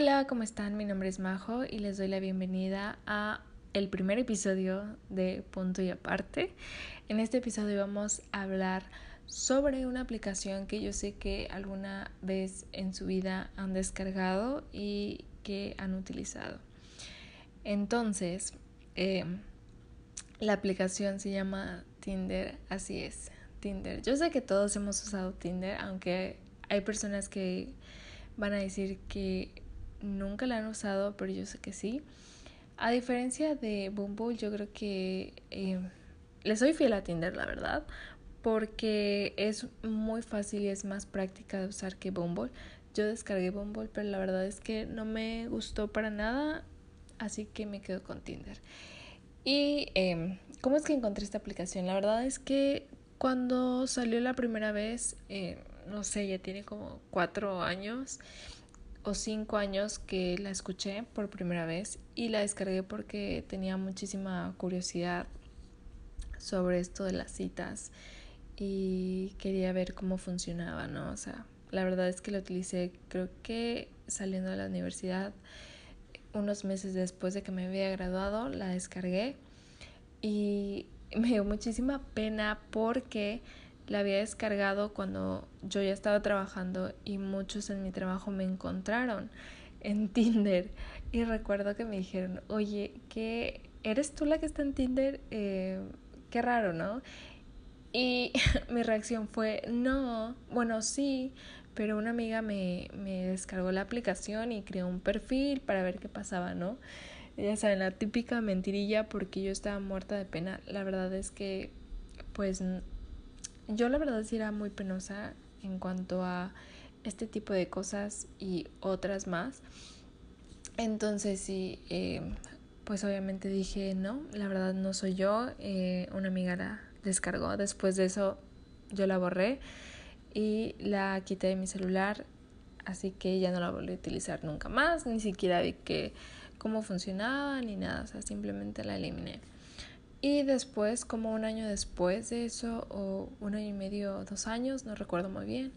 Hola, ¿cómo están? Mi nombre es Majo y les doy la bienvenida a el primer episodio de Punto y Aparte. En este episodio vamos a hablar sobre una aplicación que yo sé que alguna vez en su vida han descargado y que han utilizado. Entonces, eh, la aplicación se llama Tinder, así es, Tinder. Yo sé que todos hemos usado Tinder, aunque hay personas que van a decir que nunca la han usado, pero yo sé que sí. A diferencia de Bumble, yo creo que eh, le soy fiel a Tinder, la verdad, porque es muy fácil y es más práctica de usar que Bumble. Yo descargué Bumble, pero la verdad es que no me gustó para nada, así que me quedo con Tinder. ¿Y eh, cómo es que encontré esta aplicación? La verdad es que cuando salió la primera vez, eh, no sé, ya tiene como cuatro años o cinco años que la escuché por primera vez y la descargué porque tenía muchísima curiosidad sobre esto de las citas y quería ver cómo funcionaba, ¿no? O sea, la verdad es que la utilicé creo que saliendo de la universidad unos meses después de que me había graduado, la descargué y me dio muchísima pena porque la había descargado cuando yo ya estaba trabajando y muchos en mi trabajo me encontraron en Tinder y recuerdo que me dijeron, oye, ¿qué eres tú la que está en Tinder? Eh, qué raro, ¿no? Y mi reacción fue, no, bueno, sí, pero una amiga me, me descargó la aplicación y creó un perfil para ver qué pasaba, ¿no? Ya saben, la típica mentirilla porque yo estaba muerta de pena. La verdad es que, pues, yo la verdad sí era muy penosa en cuanto a este tipo de cosas y otras más. Entonces sí, eh, pues obviamente dije, no, la verdad no soy yo. Eh, una amiga la descargó. Después de eso yo la borré y la quité de mi celular. Así que ya no la volví a utilizar nunca más. Ni siquiera vi que cómo funcionaba ni nada. O sea, simplemente la eliminé. Y después, como un año después de eso, o un año y medio, dos años, no recuerdo muy bien,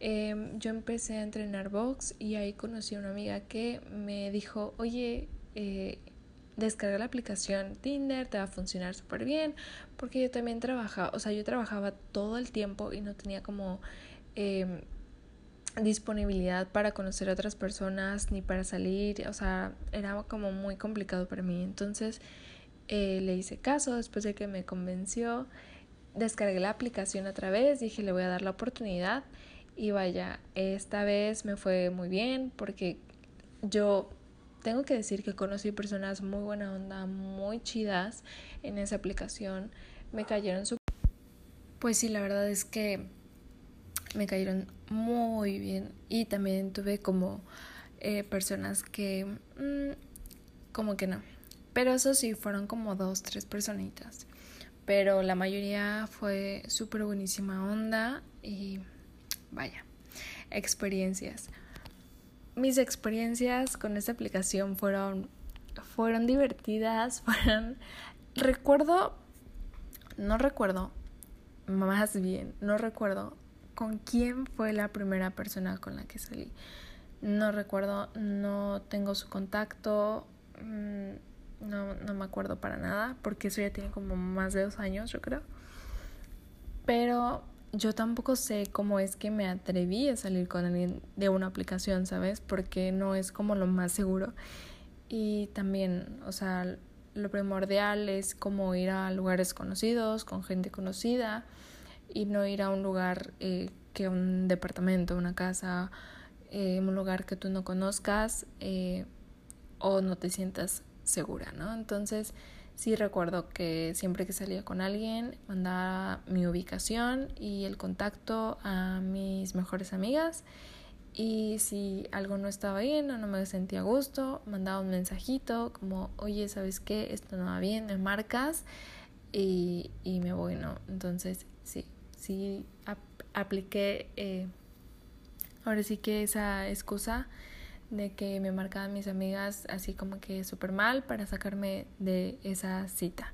em, yo empecé a entrenar box y ahí conocí a una amiga que me dijo, oye, eh, descarga la aplicación Tinder, te va a funcionar súper bien, porque yo también trabajaba, o sea, yo trabajaba todo el tiempo y no tenía como em, disponibilidad para conocer a otras personas ni para salir, o sea, era como muy complicado para mí. Entonces, eh, le hice caso después de que me convenció. Descargué la aplicación otra vez, dije le voy a dar la oportunidad y vaya, esta vez me fue muy bien porque yo tengo que decir que conocí personas muy buena onda, muy chidas en esa aplicación. Me cayeron su... Pues sí, la verdad es que me cayeron muy bien y también tuve como eh, personas que... Mm, como que no, pero eso sí, fueron como dos, tres personitas. Pero la mayoría fue súper buenísima onda y vaya, experiencias. Mis experiencias con esta aplicación fueron, fueron divertidas, fueron... Recuerdo, no recuerdo, más bien, no recuerdo con quién fue la primera persona con la que salí. No recuerdo, no tengo su contacto. Mm, no, no me acuerdo para nada, porque eso ya tiene como más de dos años, yo creo. Pero yo tampoco sé cómo es que me atreví a salir con alguien de una aplicación, ¿sabes? Porque no es como lo más seguro. Y también, o sea, lo primordial es como ir a lugares conocidos, con gente conocida, y no ir a un lugar eh, que un departamento, una casa, eh, un lugar que tú no conozcas eh, o no te sientas segura, ¿no? Entonces, sí recuerdo que siempre que salía con alguien, mandaba mi ubicación y el contacto a mis mejores amigas. Y si algo no estaba bien o no me sentía a gusto, mandaba un mensajito como, oye, ¿sabes qué? Esto no va bien, me marcas y, y me voy, ¿no? Entonces, sí, sí apliqué eh, ahora sí que esa excusa de que me marcaban mis amigas así como que súper mal para sacarme de esa cita.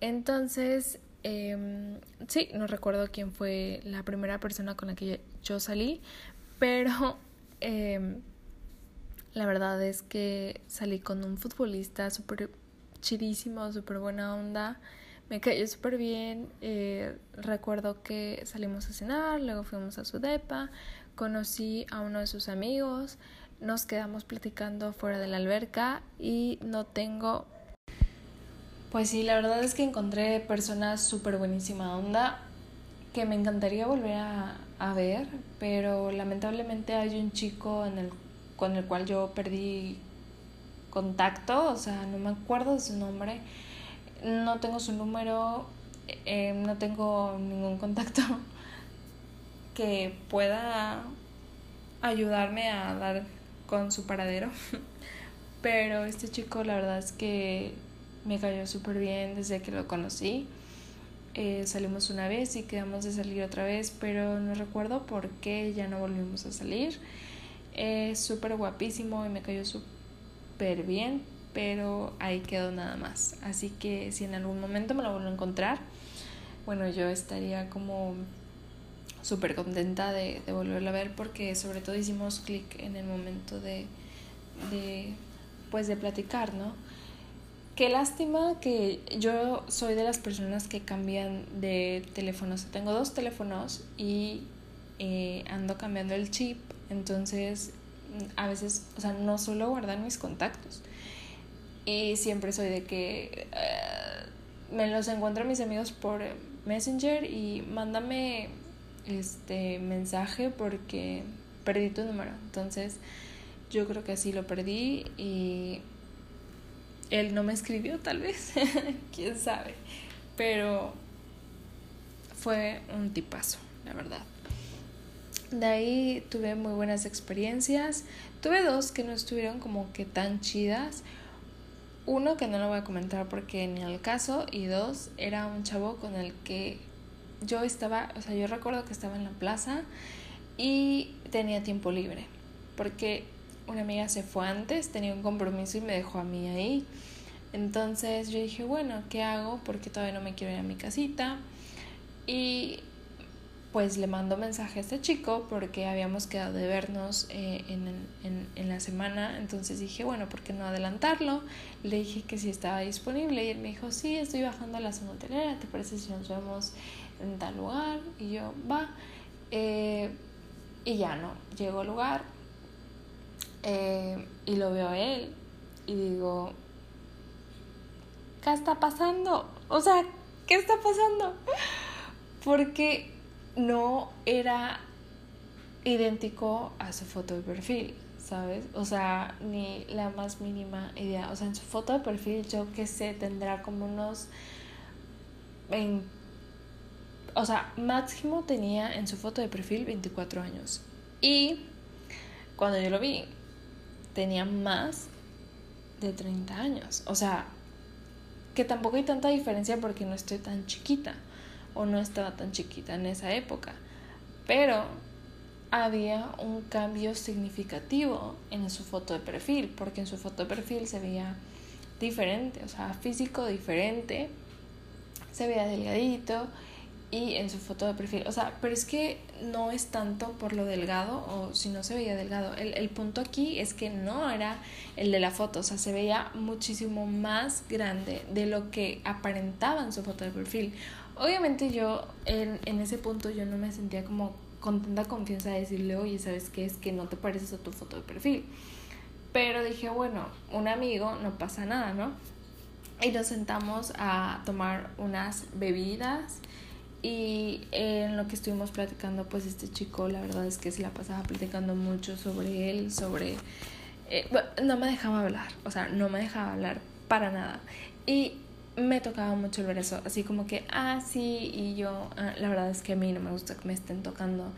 Entonces, eh, sí, no recuerdo quién fue la primera persona con la que yo salí, pero em, La verdad es que salí con un futbolista súper chidísimo, súper buena onda. Me cayó súper bien. Eh, recuerdo que salimos a cenar, luego fuimos a su depa, conocí a uno de sus amigos, nos quedamos platicando fuera de la alberca y no tengo... Pues sí, la verdad es que encontré personas súper buenísima onda que me encantaría volver a, a ver, pero lamentablemente hay un chico con el cual yo perdí contacto, o sea, no me acuerdo de su nombre, no tengo su número, eh, no tengo ningún contacto que pueda ayudarme a dar con su paradero. Pero este chico la verdad es que me cayó súper bien desde que lo conocí. Eh, salimos una vez y quedamos de salir otra vez, pero no recuerdo por qué ya no volvimos a salir. Es súper guapísimo y me cayó súper bien, pero ahí quedó nada más. Así que si en algún momento me lo vuelvo a encontrar, bueno, yo estaría como súper contenta de, de, volverlo a ver porque sobre todo hicimos clic en el momento de, de, pues de platicar, ¿no? Qué lástima que yo soy de las personas que cambian de teléfonos. Tengo dos teléfonos y eh, ando cambiando el chip entonces, a veces, o sea, no suelo guardar mis contactos. Y siempre soy de que uh, me los encuentro mis amigos por Messenger y mándame este mensaje porque perdí tu número. Entonces, yo creo que así lo perdí y él no me escribió tal vez, quién sabe. Pero fue un tipazo, la verdad. De ahí tuve muy buenas experiencias. Tuve dos que no estuvieron como que tan chidas. Uno que no lo voy a comentar porque ni al caso. Y dos, era un chavo con el que yo estaba, o sea, yo recuerdo que estaba en la plaza y tenía tiempo libre. Porque una amiga se fue antes, tenía un compromiso y me dejó a mí ahí. Entonces yo dije, bueno, ¿qué hago? Porque todavía no me quiero ir a mi casita. Y pues le mando mensaje a este chico porque habíamos quedado de vernos eh, en, en, en, la semana, entonces dije, bueno, ¿por qué no adelantarlo? Le dije que si estaba disponible y él me dijo, sí, estoy bajando a la zona hotelera, ¿te parece si nos vemos en tal lugar? Y yo, va. Eh, y ya no, llego al lugar eh, y lo veo a él y digo, ¿qué está pasando? O sea, ¿qué está pasando? Porque no era idéntico a su foto de perfil, ¿sabes? O sea, ni la más mínima idea. O sea, en su foto de perfil yo que sé, tendrá como unos... o sea, máximo tenía en su foto de perfil 24 años. Y cuando yo lo vi, tenía más de 30 años. O sea, que tampoco hay tanta diferencia porque no estoy tan chiquita o no estaba tan chiquita en esa época. Pero había un cambio significativo en su foto de perfil, porque en su foto de perfil se veía diferente, o sea, físico diferente, se veía delgadito y en su foto de perfil, o sea, pero es que no es tanto por lo delgado o si no se veía delgado, el, el punto aquí es que no era el de la foto, o sea, se veía muchísimo más grande de lo que aparentaba en su foto de perfil. Obviamente yo en, en ese punto yo no me sentía como con tanta confianza de decirle, oye, ¿sabes qué? Es que no te pareces a tu foto de perfil. Pero dije, bueno, un amigo, no pasa nada, ¿no? Y nos sentamos a tomar unas bebidas y en lo que estuvimos platicando, pues este chico, la verdad es que se la pasaba platicando mucho sobre él, sobre... Eh, no me dejaba hablar, o sea, no me dejaba hablar para nada. Y me tocaba mucho el brazo, así como que, ah, sí, y yo, ah, la verdad es que a mí no me gusta que me estén tocando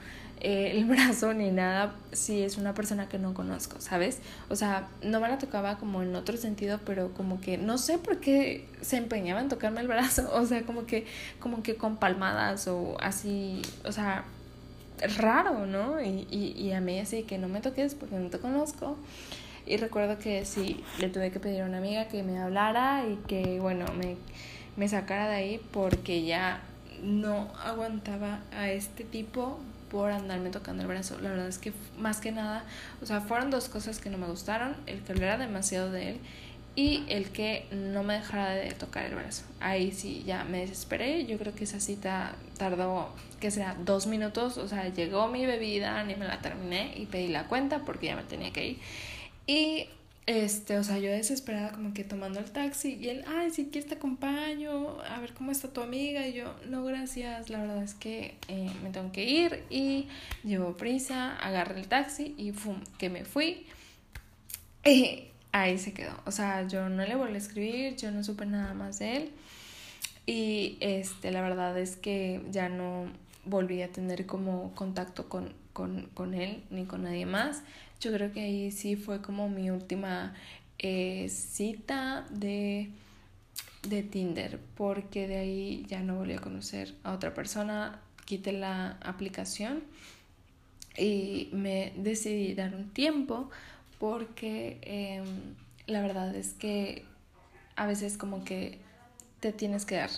eh, el brazo ni nada si es una persona que no conozco, ¿sabes? O sea, no me la tocaba como en otro sentido, pero como que no sé por qué se empeñaba en tocarme el brazo, o sea, como que, como que con palmadas o así, o sea, raro, ¿no? Y, y, y a mí así que no me toques porque no te conozco. Y recuerdo que sí, le tuve que pedir a una amiga que me hablara y que, bueno, me, me sacara de ahí porque ya no aguantaba a este tipo por andarme tocando el brazo. La verdad es que más que nada, o sea, fueron dos cosas que no me gustaron. El que hablara demasiado de él y el que no me dejara de tocar el brazo. Ahí sí, ya me desesperé. Yo creo que esa cita tardó, que será, dos minutos. O sea, llegó mi bebida, ni me la terminé y pedí la cuenta porque ya me tenía que ir. Y este, o sea, yo desesperada como que tomando el taxi y él, ay, si quieres te acompaño, a ver cómo está tu amiga. Y yo, no, gracias, la verdad es que eh, me tengo que ir y llevo prisa, agarré el taxi y ¡fum! que me fui. Y ahí se quedó. O sea, yo no le volví a escribir, yo no supe nada más de él. Y este, la verdad es que ya no volví a tener como contacto con, con, con él ni con nadie más. Yo creo que ahí sí fue como mi última eh, cita de, de Tinder, porque de ahí ya no volví a conocer a otra persona, quité la aplicación y me decidí dar un tiempo porque em, la verdad es que a veces como que te tienes que dar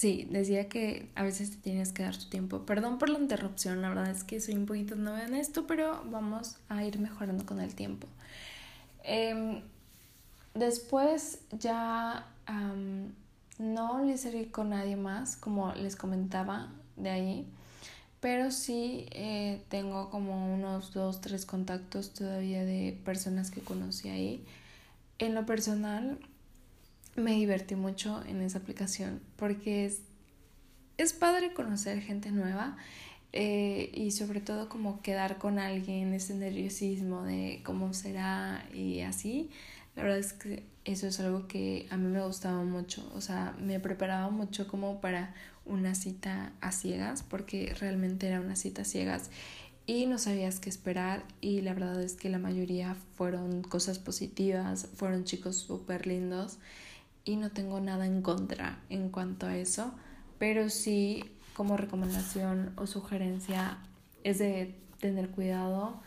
Sí, decía que a veces te tienes que dar tu tiempo. Perdón por la interrupción, la verdad es que soy un poquito nueva en esto, pero vamos a ir mejorando con el tiempo. Em, después ya no le seguí con nadie más, como les comentaba de ahí, pero sí eh, tengo como unos dos, tres contactos todavía de personas que conocí ahí. En lo personal, me divertí mucho en esa aplicación porque es, es padre conocer gente nueva eh, y sobre todo como quedar con alguien, ese nerviosismo de cómo será y así. La verdad es que eso es algo que a mí me gustaba mucho, o sea, me preparaba mucho como para una cita a ciegas, porque realmente era una cita a ciegas y no sabías qué esperar y la verdad es que la mayoría fueron cosas positivas, fueron chicos súper lindos y no tengo nada en contra en cuanto a eso, pero sí como recomendación o sugerencia es de tener cuidado.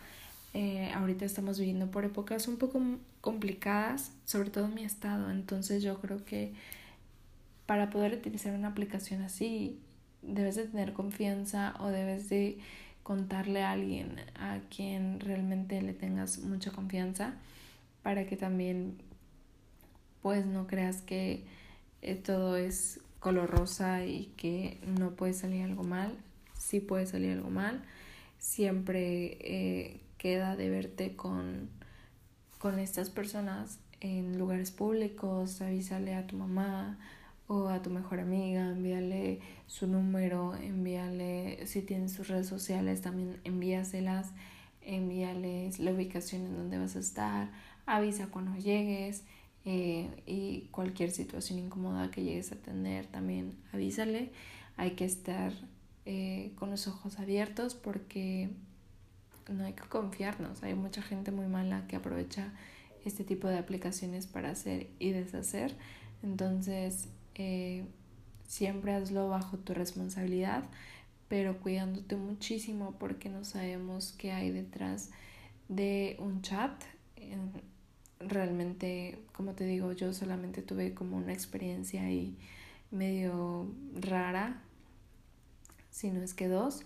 Eh, ahorita estamos viviendo por épocas un poco complicadas, sobre todo en mi estado, entonces yo creo que para poder utilizar una aplicación así debes de tener confianza o debes de contarle a alguien a quien realmente le tengas mucha confianza para que también pues no creas que eh, todo es color rosa y que no puede salir algo mal. Sí puede salir algo mal. Siempre eh, queda de verte con, con estas personas en lugares públicos, avísale a tu mamá o a tu mejor amiga, envíale su número, envíale, si tienes sus redes sociales, también envíaselas, envíales la ubicación en donde vas a estar, avisa cuando llegues, eh, y cualquier situación incómoda que llegues a tener también avísale. Hay que estar eh, con los ojos abiertos porque no hay que confiarnos. Hay mucha gente muy mala que aprovecha este tipo de aplicaciones para hacer y deshacer. Entonces, eh, siempre hazlo bajo tu responsabilidad, pero cuidándote muchísimo porque no sabemos qué hay detrás de un chat realmente, como te digo, yo solamente tuve como una experiencia ahí medio rara, si no es que dos,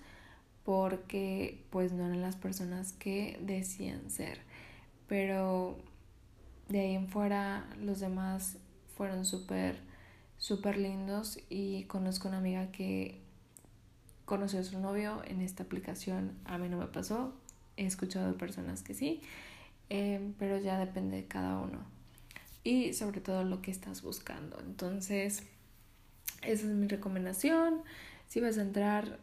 porque pues no eran las personas que decían ser. Pero de ahí en fuera los demás fueron súper, súper lindos y conozco una amiga que conoció a su novio en esta aplicación. A mí no me pasó, he escuchado de personas que sí. Em, pero ya depende de cada uno y sobre todo lo que estás buscando. Entonces, esa es mi recomendación. Si vas a entrar,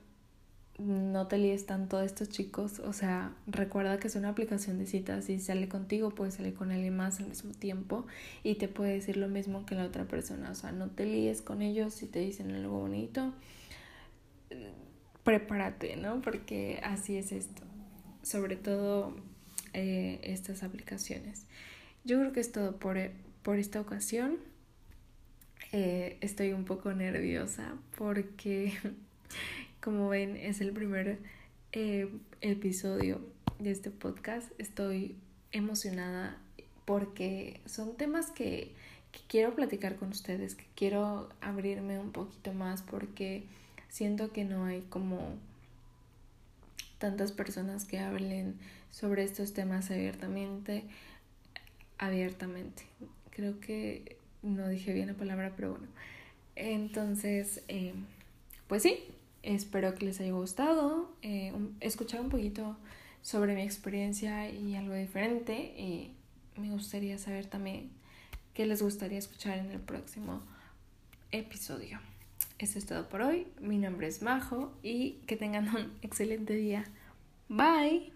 no te líes tanto de estos chicos. O sea, recuerda que es una aplicación de citas. Si sale contigo, puede salir con alguien más al mismo tiempo y te puede decir lo mismo que la otra persona. O sea, no te líes con ellos si te dicen algo bonito. Prepárate, ¿no? Porque así es esto. Sobre todo eh, estas aplicaciones. Yo creo que es todo por, por esta ocasión. Eh, estoy un poco nerviosa porque, como ven, es el primer eh, episodio de este podcast. Estoy emocionada porque son temas que, que quiero platicar con ustedes, que quiero abrirme un poquito más porque siento que no hay como tantas personas que hablen sobre estos temas abiertamente, abiertamente. Creo que no dije bien la palabra, pero bueno. Entonces, eh, pues sí, espero que les haya gustado. Eh, escuchar un poquito sobre mi experiencia y algo diferente. Y me gustaría saber también qué les gustaría escuchar en el próximo episodio. Eso es todo por hoy. Mi nombre es Majo y que tengan un excelente día. Bye.